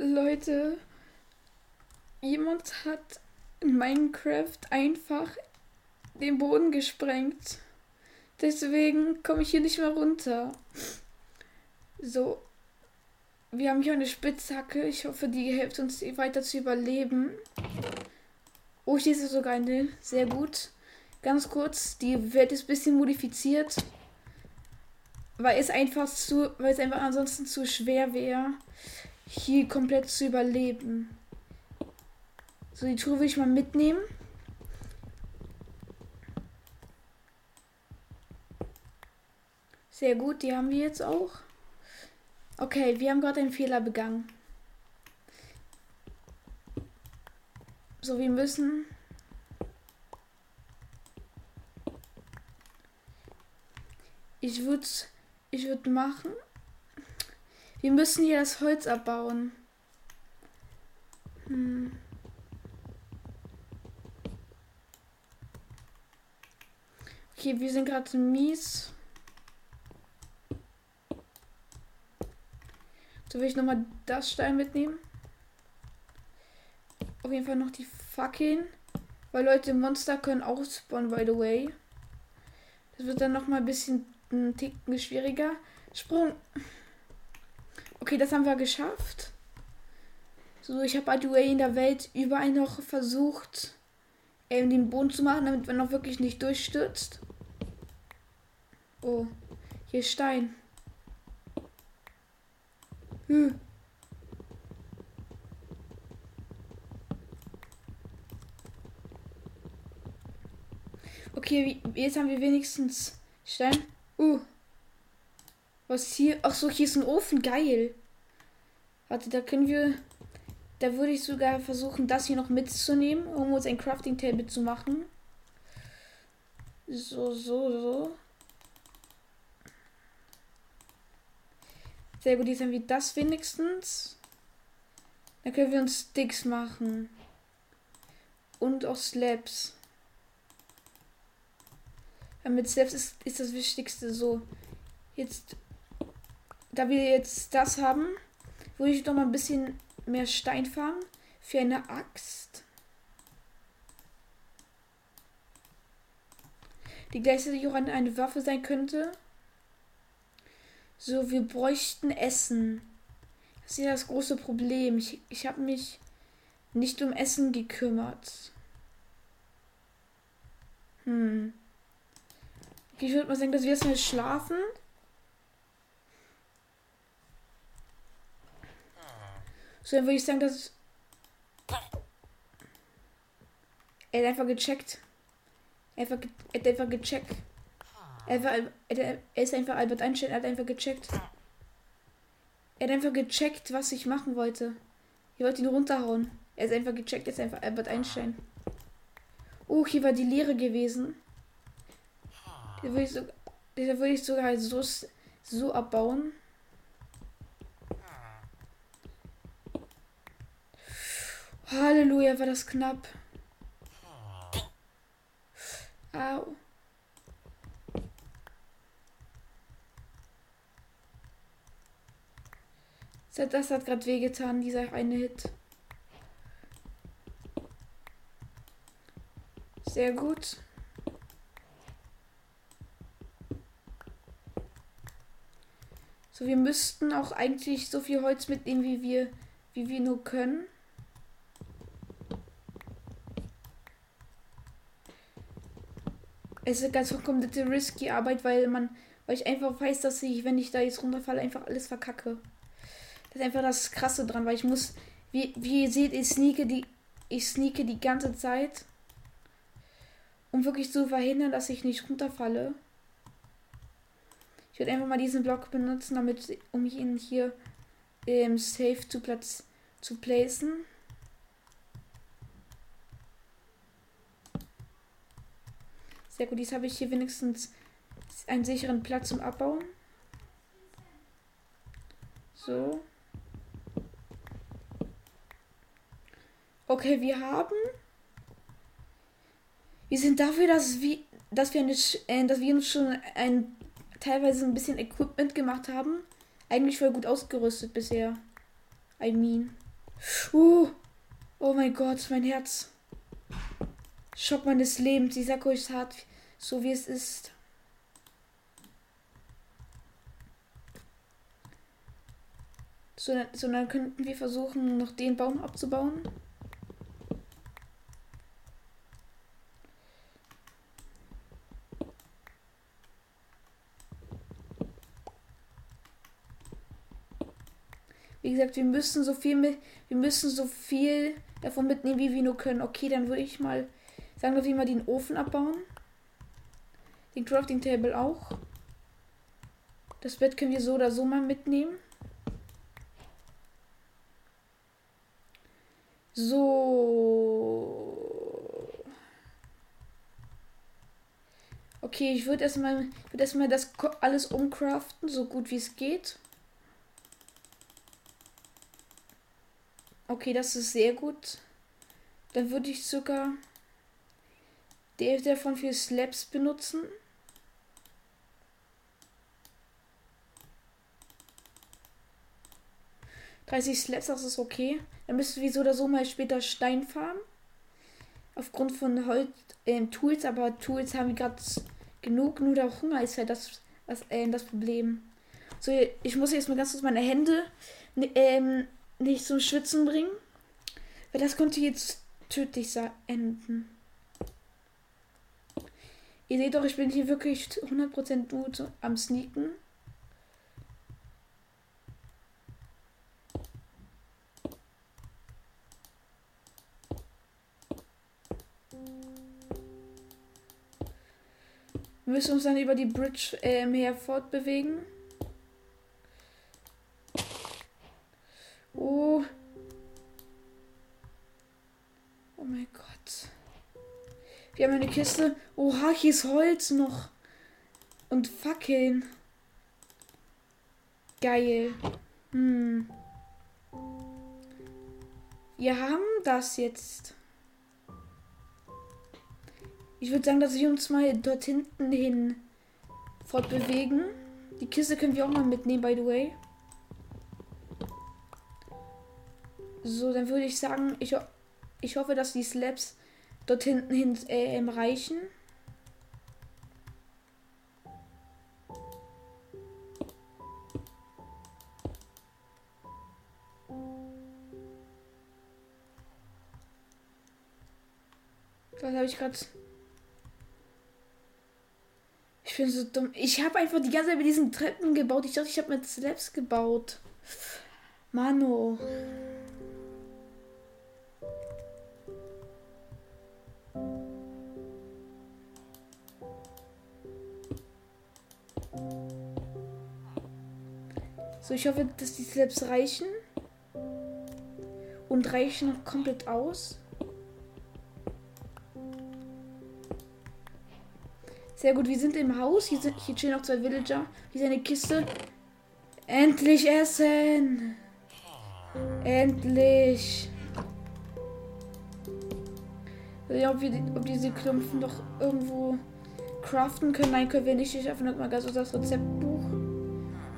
Leute, jemand hat in Minecraft einfach den Boden gesprengt. Deswegen komme ich hier nicht mehr runter. So. Wir haben hier eine Spitzhacke. Ich hoffe, die hilft uns weiter zu überleben. Oh, hier ist sogar eine. Sehr gut. Ganz kurz, die Welt ist ein bisschen modifiziert. Weil es einfach zu, weil es einfach ansonsten zu schwer wäre, hier komplett zu überleben. So, die Truhe will ich mal mitnehmen. Sehr gut, die haben wir jetzt auch. Okay, wir haben gerade einen Fehler begangen. So, wir müssen. Ich würde ich würde machen. Wir müssen hier das Holz abbauen. Hm. Okay, wir sind gerade mies. So will ich nochmal das Stein mitnehmen. Auf jeden Fall noch die Fackeln. Weil Leute, Monster können auch spawnen, by the way. Das wird dann nochmal ein bisschen ein Ticken schwieriger. Sprung. Okay, das haben wir geschafft. So, ich habe by the way in der Welt überall noch versucht, ähm, den Boden zu machen, damit man noch wirklich nicht durchstürzt. Oh, hier ist Stein. Hm. Okay, jetzt haben wir wenigstens Stein. Uh. Was hier? Ach so, hier ist ein Ofen. Geil. Warte, da können wir. Da würde ich sogar versuchen, das hier noch mitzunehmen, um uns ein Crafting Table zu machen. So, so, so. Sehr gut, jetzt haben wir das wenigstens. Dann können wir uns Sticks machen. Und auch Slabs. Ja, mit Slabs ist, ist das Wichtigste so. Jetzt, da wir jetzt das haben, würde ich noch mal ein bisschen mehr Stein farmen für eine Axt. Die gleichzeitig auch eine Waffe sein könnte. So, wir bräuchten Essen. Das ist ja das große Problem. Ich, ich habe mich nicht um Essen gekümmert. Hm. Ich würde mal sagen, dass wir erstmal schlafen. So, dann würde ich sagen, dass. Er hat einfach gecheckt. Er hat einfach gecheckt. Er, war, er, ist einfach Albert Einstein, er hat einfach gecheckt. Er hat einfach gecheckt, was ich machen wollte. Ich wollte ihn runterhauen. Er ist einfach gecheckt, er ist einfach Albert Einstein. Oh, hier war die Leere gewesen. Da würde ich, so, würde ich sogar halt so, so abbauen. Halleluja, war das knapp. Au. Das hat gerade wehgetan, dieser eine Hit. Sehr gut. So, wir müssten auch eigentlich so viel Holz mitnehmen, wie wir, wie wir nur können. Es ist ganz komplette risky Arbeit, weil man, weil ich einfach weiß, dass ich, wenn ich da jetzt runterfalle, einfach alles verkacke. Das ist einfach das Krasse dran, weil ich muss, wie, wie ihr seht, ich sneake die, ich sneake die ganze Zeit, um wirklich zu verhindern, dass ich nicht runterfalle. Ich werde einfach mal diesen Block benutzen, damit, um ihn hier im Safe zu Platz zu placen. Sehr gut, jetzt habe ich hier wenigstens einen sicheren Platz zum Abbauen. So. Okay, wir haben. Wir sind dafür, dass wir, dass wir, nicht, äh, dass wir uns schon ein teilweise ein bisschen Equipment gemacht haben. Eigentlich voll gut ausgerüstet bisher. I mean. Uh, oh mein Gott, mein Herz. Schock meines Lebens. Ich sag euch hart, so wie es ist. So, so dann könnten wir versuchen, noch den Baum abzubauen. Wie gesagt, wir müssen so viel mit, wir müssen so viel davon mitnehmen, wie wir nur können. Okay, dann würde ich mal sagen, dass wir mal den Ofen abbauen. Den Crafting Table auch. Das Bett können wir so oder so mal mitnehmen. So. Okay, ich würde erstmal würd erstmal das alles umcraften, so gut wie es geht. Okay, das ist sehr gut. Dann würde ich sogar der davon für Slaps benutzen. Dreißig Slaps, das ist okay. Dann müssen wir so oder so mal später Stein farmen. Aufgrund von Holz, äh, Tools, aber Tools haben wir gerade genug. Nur der Hunger ist halt das, was, äh, das Problem. So, ich muss jetzt mal ganz kurz meine Hände ähm, nicht zum Schwitzen bringen. Weil das könnte jetzt tödlich enden. Ihr seht doch, ich bin hier wirklich 100% gut am Sneaken. Wir müssen uns dann über die Bridge ähm, her fortbewegen. Oh. Oh mein Gott. Wir haben eine Kiste. Oha, hier ist Holz noch. Und Fackeln. Geil. Hm. Wir haben das jetzt. Ich würde sagen, dass wir uns mal dort hinten hin fortbewegen. Die Kiste können wir auch mal mitnehmen, by the way. So, dann würde ich sagen, ich, ich hoffe, dass die Slabs dort hinten hin äh, reichen. Was habe ich gerade ich bin so dumm. Ich habe einfach die ganze Zeit mit diesen Treppen gebaut. Ich dachte, ich habe mit Slabs gebaut. Mano. So, ich hoffe, dass die Slabs reichen. Und reichen noch komplett aus. Sehr gut, wir sind im Haus. Hier, sind, hier chillen noch zwei Villager. Hier ist eine Kiste. Endlich essen! Endlich! Ja, ob wir ob diese Klumpen doch irgendwo craften können. Nein, können wir nicht. Ich öffne mal ganz das Rezeptbuch.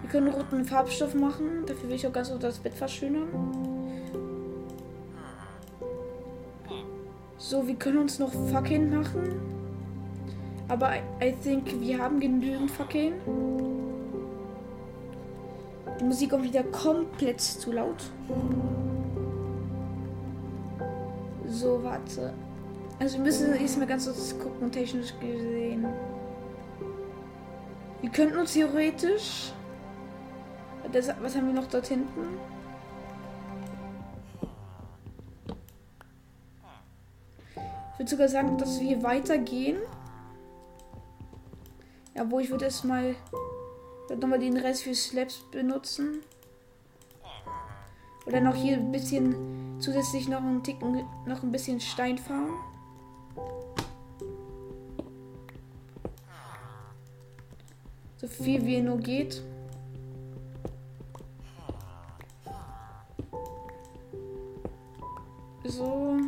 Wir können roten Farbstoff machen. Dafür will ich auch ganz das Bett verschönern. So, wir können uns noch Fackeln machen. Aber I, think wir haben genügend Fackeln. Die Musik kommt wieder komplett zu laut. So, warte. Also wir müssen jetzt mal ganz kurz gucken, technisch gesehen. Wir könnten uns theoretisch. Das, was haben wir noch dort hinten? Ich würde sogar sagen, dass wir weitergehen. Ja, wo ich würde erstmal nochmal den Rest für Slaps benutzen. Oder noch hier ein bisschen zusätzlich noch einen Ticken, noch ein bisschen Stein fahren. So viel wie nur geht. So.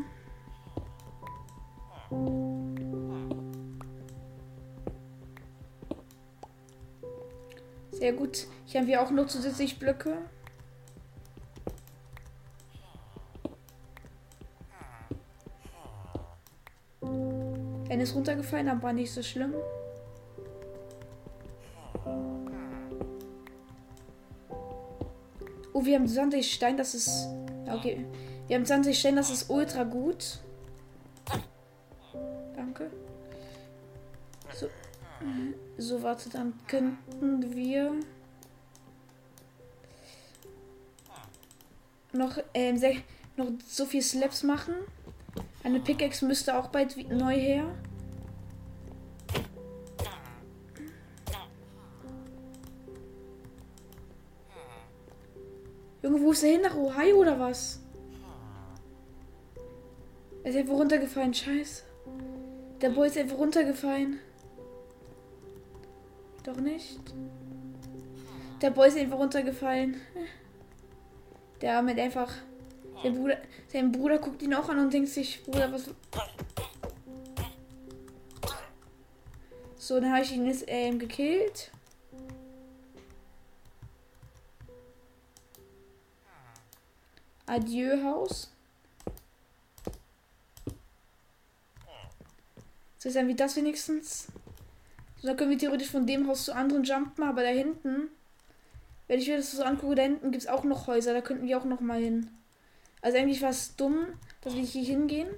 Sehr gut. Hier haben wir auch nur zusätzlich Blöcke. Er ist runtergefallen, aber nicht so schlimm. Oh, wir haben 20 Stein, das ist. Okay. Wir haben 20 Stein, das ist ultra gut. Danke. So, so warte, dann können. Ähm, noch so viel Slaps machen. Eine Pickaxe müsste auch bald neu her. Junge, wo ist der hin? Nach Ohio oder was? Er ist einfach runtergefallen. Scheiße. Der Boy ist einfach runtergefallen. Doch nicht. Der Boy ist einfach runtergefallen. Der mit einfach. Sein Bruder, sein Bruder guckt ihn auch an und denkt sich, Bruder, was. So, dann habe ich ihn jetzt ähm, gekillt. Adieu Haus. So ist dann wie das wenigstens. So, dann können wir theoretisch von dem Haus zu anderen jumpen, aber da hinten, wenn ich mir das so angucke, da hinten gibt es auch noch Häuser, da könnten wir auch noch mal hin. Also eigentlich war es dumm, dass wir hier hingehen.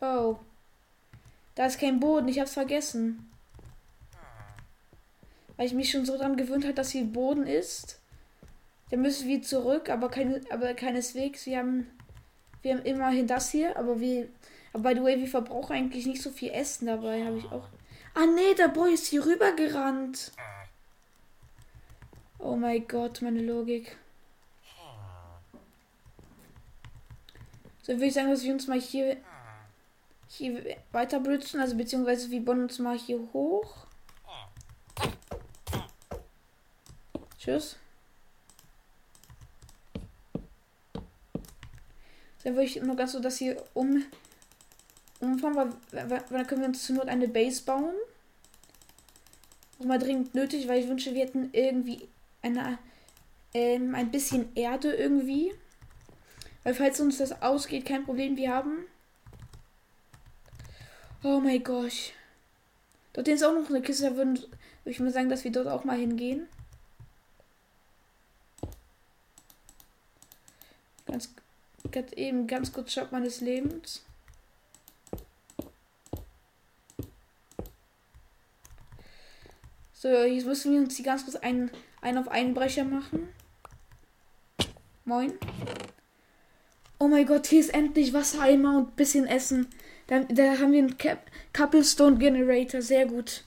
Oh. Da ist kein Boden, ich hab's vergessen. Weil ich mich schon so dran gewöhnt habe, dass hier Boden ist. Dann müssen wir zurück, aber, keine, aber keineswegs. Wir haben, wir haben immerhin das hier, aber wir. Aber by the way, wir verbrauchen eigentlich nicht so viel Essen dabei, habe ich auch. Ah nee, der Boy ist hier rüber gerannt. Oh mein Gott, meine Logik. So würde ich sagen, dass wir uns mal hier, hier weiter bridgen, also beziehungsweise wir bauen uns mal hier hoch. Tschüss. Dann würde ich nur ganz so das hier um umfahren, weil, weil, dann können wir uns zur Not eine Base bauen. Auch mal dringend nötig, weil ich wünsche, wir hätten irgendwie eine, ähm, ein bisschen Erde irgendwie. Weil falls uns das ausgeht, kein Problem, wir haben. Oh mein Gott. Dort ist auch noch eine Kiste, da würde ich mal sagen, dass wir dort auch mal hingehen. Ganz gerade eben ganz kurz Schock meines Lebens. So, jetzt müssen wir uns die ganz kurz einen, einen auf Einbrecher machen. Moin. Oh mein Gott, hier ist endlich Wassereimer und bisschen Essen. Da, da haben wir einen Cap Couplestone Generator. Sehr gut.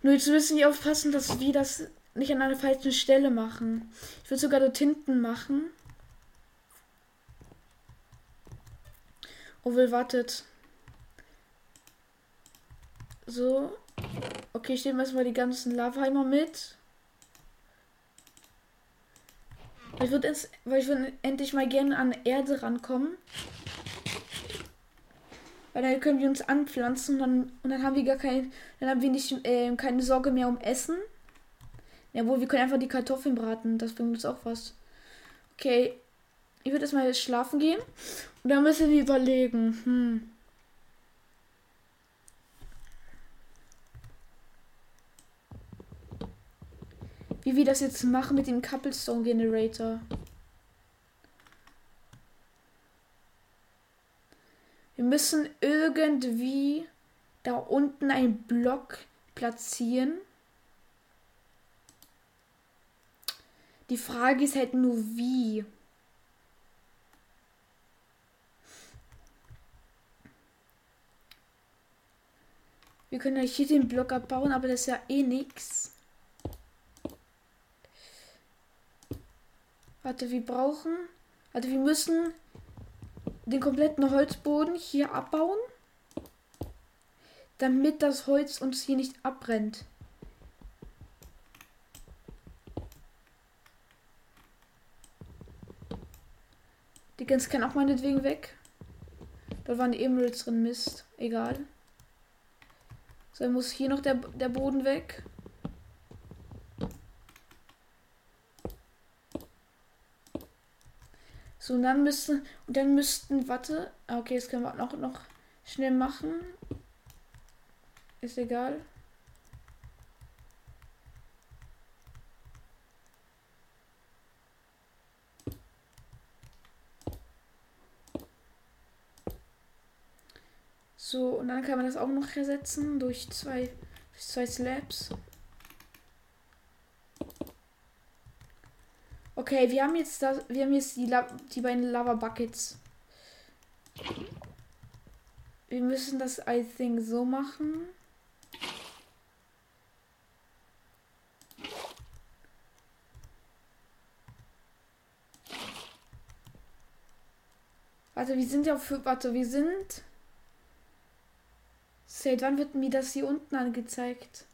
Nur jetzt müssen wir aufpassen, dass wir das nicht an einer falschen Stelle machen. Ich würde sogar dort hinten machen. Ovel wartet. So. Okay, ich nehme erstmal die ganzen Lavaheimer mit. Ich würde jetzt, weil ich würde endlich mal gerne an Erde rankommen. Weil dann können wir uns anpflanzen und dann, und dann haben wir gar kein, dann haben wir nicht äh, keine Sorge mehr um Essen. Jawohl, wir können einfach die Kartoffeln braten. Das bringt uns auch was. Okay, ich würde erstmal schlafen gehen. Und dann müssen wir überlegen. Hm. Wie wir das jetzt machen mit dem Couplestone Generator. Wir müssen irgendwie da unten einen Block platzieren. Die Frage ist halt nur wie. Wir können ja hier den Block abbauen, aber das ist ja eh nichts. Warte, wir brauchen. Warte, wir müssen den kompletten Holzboden hier abbauen. Damit das Holz uns hier nicht abbrennt. Die ganz kann auch meinetwegen weg. Da waren die Emeralds drin, Mist. Egal. So, dann muss hier noch der, der Boden weg. So, und dann müssten, und dann müssten, warte, ah, okay, jetzt können wir noch, noch schnell machen. Ist egal. So, und dann kann man das auch noch ersetzen durch zwei, durch zwei Slabs. Okay, wir haben jetzt das, wir haben jetzt die, La die beiden Lava Buckets. Wir müssen das, I think, so machen. Warte, wir sind ja für. Warte, wir sind. Seit wann wird mir das hier unten angezeigt?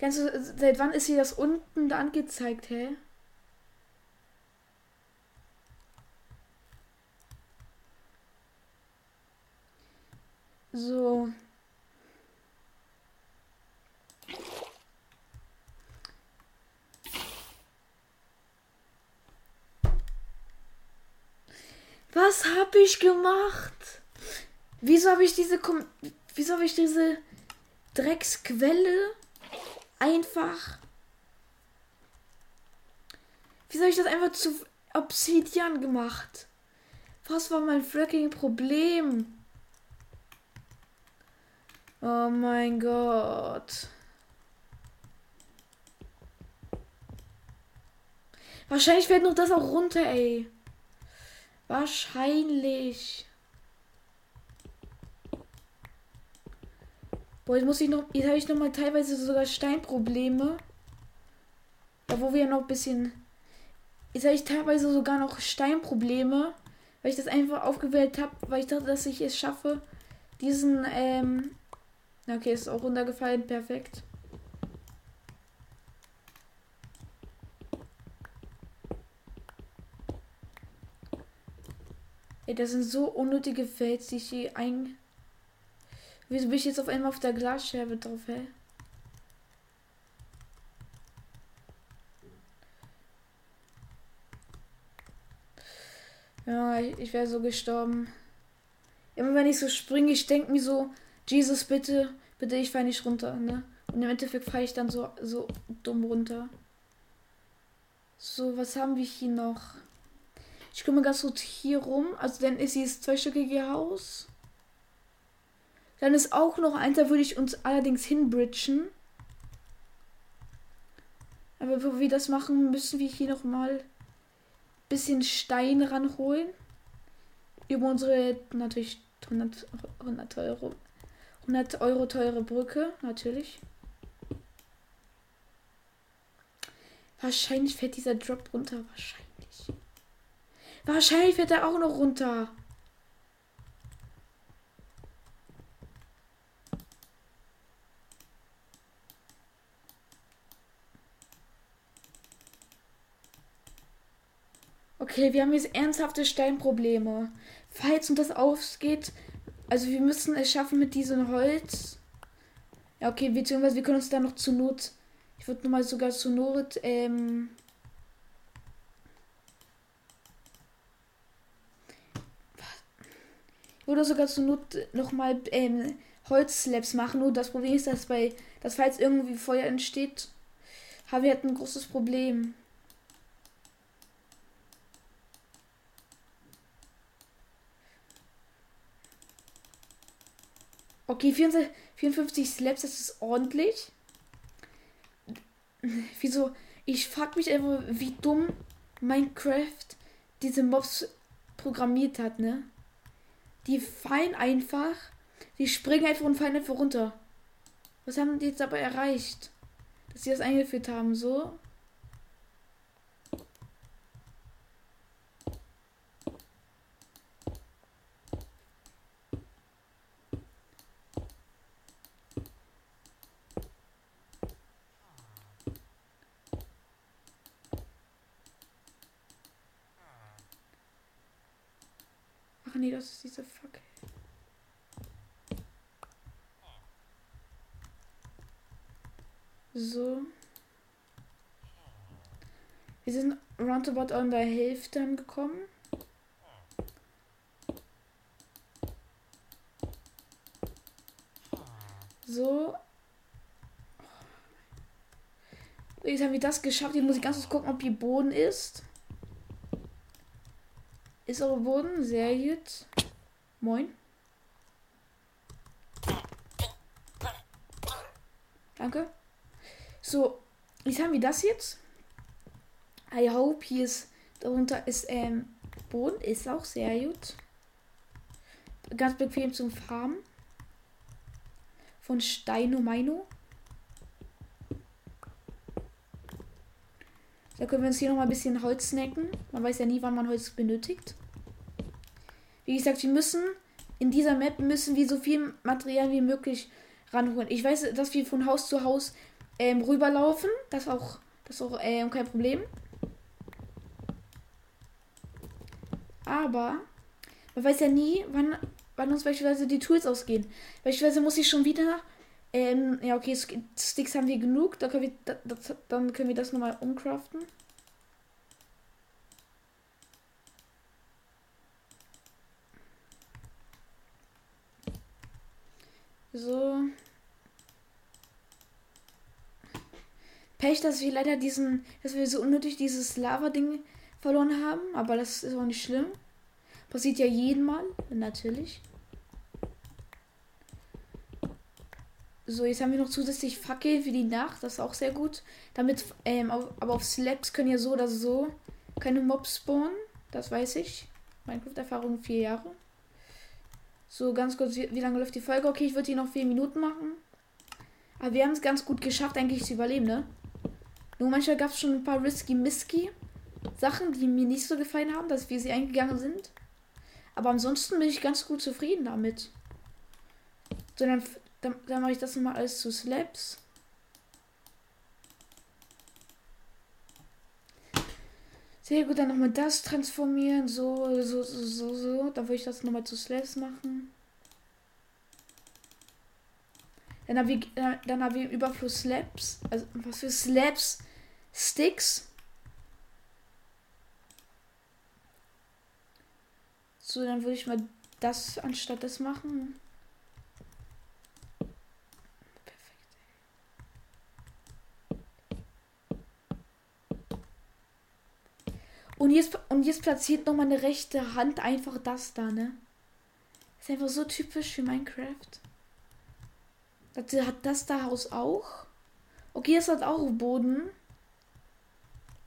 Ganz, seit wann ist hier das unten da angezeigt, hä? So. Was habe ich gemacht? Wieso habe ich diese Kom Wieso habe ich diese Drecksquelle einfach Wieso habe ich das einfach zu Obsidian gemacht? Was war mein fucking Problem? Oh mein Gott. Wahrscheinlich fällt noch das auch runter, ey. Wahrscheinlich. Boah, jetzt muss ich noch. Jetzt habe ich noch mal teilweise sogar Steinprobleme. Wo wir noch ein bisschen. Jetzt habe ich teilweise sogar noch Steinprobleme. Weil ich das einfach aufgewählt habe, weil ich dachte, dass ich es schaffe, diesen, ähm. Okay, ist auch runtergefallen. Perfekt. Ey, das sind so unnötige Fels, die ich hier ein. Wieso bin ich jetzt auf einmal auf der Glasscherbe drauf, hä? Ja, ich, ich wäre so gestorben. Immer wenn ich so springe, ich denke mir so, Jesus, bitte, bitte, ich falle nicht runter, ne? Und im Endeffekt falle ich dann so, so dumm runter. So, was haben wir hier noch? Ich kümmere ganz gut hier rum. Also dann ist dieses zweistöckige Haus. Dann ist auch noch eins, da würde ich uns allerdings hinbridgen. Aber bevor wir das machen, müssen wir hier noch mal bisschen Stein ranholen. Über unsere natürlich 100, 100 Euro 100 Euro teure Brücke, natürlich. Wahrscheinlich fällt dieser Drop runter. Wahrscheinlich. Wahrscheinlich fährt er auch noch runter. Okay, wir haben jetzt ernsthafte Steinprobleme. Falls uns das ausgeht, also wir müssen es schaffen mit diesem Holz. Ja, okay, beziehungsweise wir können uns da noch zu Not, ich würde nochmal sogar zu Not, ähm, Oder sogar zur Not nochmal ähm, Holzslabs machen. Nur das Problem ist, dass bei, dass falls irgendwie Feuer entsteht, haben wir halt ein großes Problem. Okay, 54, 54 Slaps, das ist ordentlich. Wieso? Ich frag mich einfach, wie dumm Minecraft diese Mobs programmiert hat, ne? Die fallen einfach. Die springen einfach und fallen einfach runter. Was haben die jetzt aber erreicht? Dass sie das eingeführt haben, so. nee, das ist diese Fackel. So. Wir sind roundabout an der Hälfte angekommen. So. Jetzt haben wir das geschafft. Jetzt muss ich ganz kurz gucken, ob hier Boden ist. Ist aber Boden. Sehr gut. Moin. Danke. So, jetzt haben wir das jetzt. I hope hier ist darunter ist ähm, Boden. Ist auch sehr gut. Ganz bequem zum Farmen. Von Steino Meino. Da können wir uns hier noch mal ein bisschen Holz snacken. Man weiß ja nie, wann man Holz benötigt. Wie gesagt, wir müssen in dieser Map müssen wir so viel Material wie möglich ranholen. Ich weiß, dass wir von Haus zu Haus ähm, rüberlaufen. Das auch, das auch ähm, kein Problem. Aber man weiß ja nie, wann, wann uns beispielsweise die Tools ausgehen. Beispielsweise muss ich schon wieder. Ähm, ja, okay, Sticks haben wir genug. Da können wir, das, dann können wir das nochmal umcraften. So. Pech, dass wir leider diesen, dass wir so unnötig dieses Lava-Ding verloren haben, aber das ist auch nicht schlimm. Passiert ja jeden Mal, natürlich. So, jetzt haben wir noch zusätzlich Fackel für die Nacht, das ist auch sehr gut. Damit, ähm, aber auf Slabs können ja so oder so keine Mobs spawnen, das weiß ich. Minecraft-Erfahrung vier Jahre. So, ganz kurz, wie, wie, lange läuft die Folge? Okay, ich würde hier noch vier Minuten machen. Aber wir haben es ganz gut geschafft, eigentlich zu überleben, ne? Nur manchmal gab es schon ein paar risky misky Sachen, die mir nicht so gefallen haben, dass wir sie eingegangen sind. Aber ansonsten bin ich ganz gut zufrieden damit. So, dann, dann, dann mache ich das nochmal alles zu Slabs. Sehr gut, dann nochmal das transformieren. So, so, so, so, so. Dann würde ich das nochmal zu Slabs machen. Dann haben wir, dann haben wir Überfluss Slabs. Also, was für Slabs? Sticks. So, dann würde ich mal das anstatt das machen. Und jetzt, und jetzt platziert noch meine rechte Hand einfach das da, ne? Ist einfach so typisch für Minecraft. Das hat das da Haus auch. Okay, es hat auch Boden.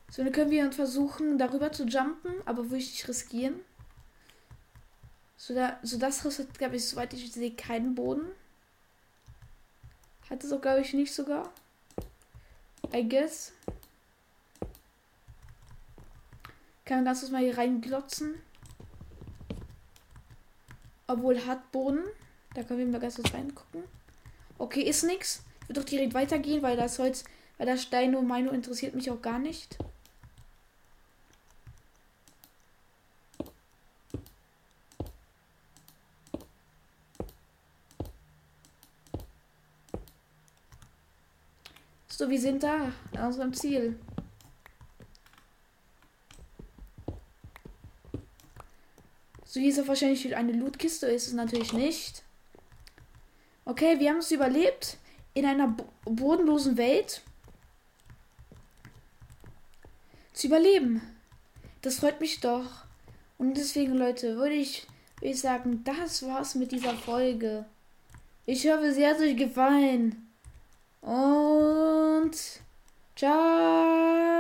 So, dann können wir versuchen, darüber zu jumpen, aber würde ich nicht riskieren. So, da, so das Haus hat, glaube ich, soweit ich sehe, keinen Boden. Hat es auch, glaube ich, nicht sogar. I guess. Kann ganz kurz mal hier reinglotzen. Obwohl hat Boden. Da können wir mal ganz kurz reingucken. Okay, ist nix. Würde doch direkt weitergehen, weil das Holz, weil das Stein nur Mino interessiert mich auch gar nicht. So, wir sind da an unserem Ziel. So, ist auch wahrscheinlich eine Lootkiste. Ist es natürlich nicht. Okay, wir haben es überlebt. In einer bo bodenlosen Welt. Zu überleben. Das freut mich doch. Und deswegen, Leute, würde ich, würde ich sagen, das war's mit dieser Folge. Ich hoffe, sie hat euch gefallen. Und ciao.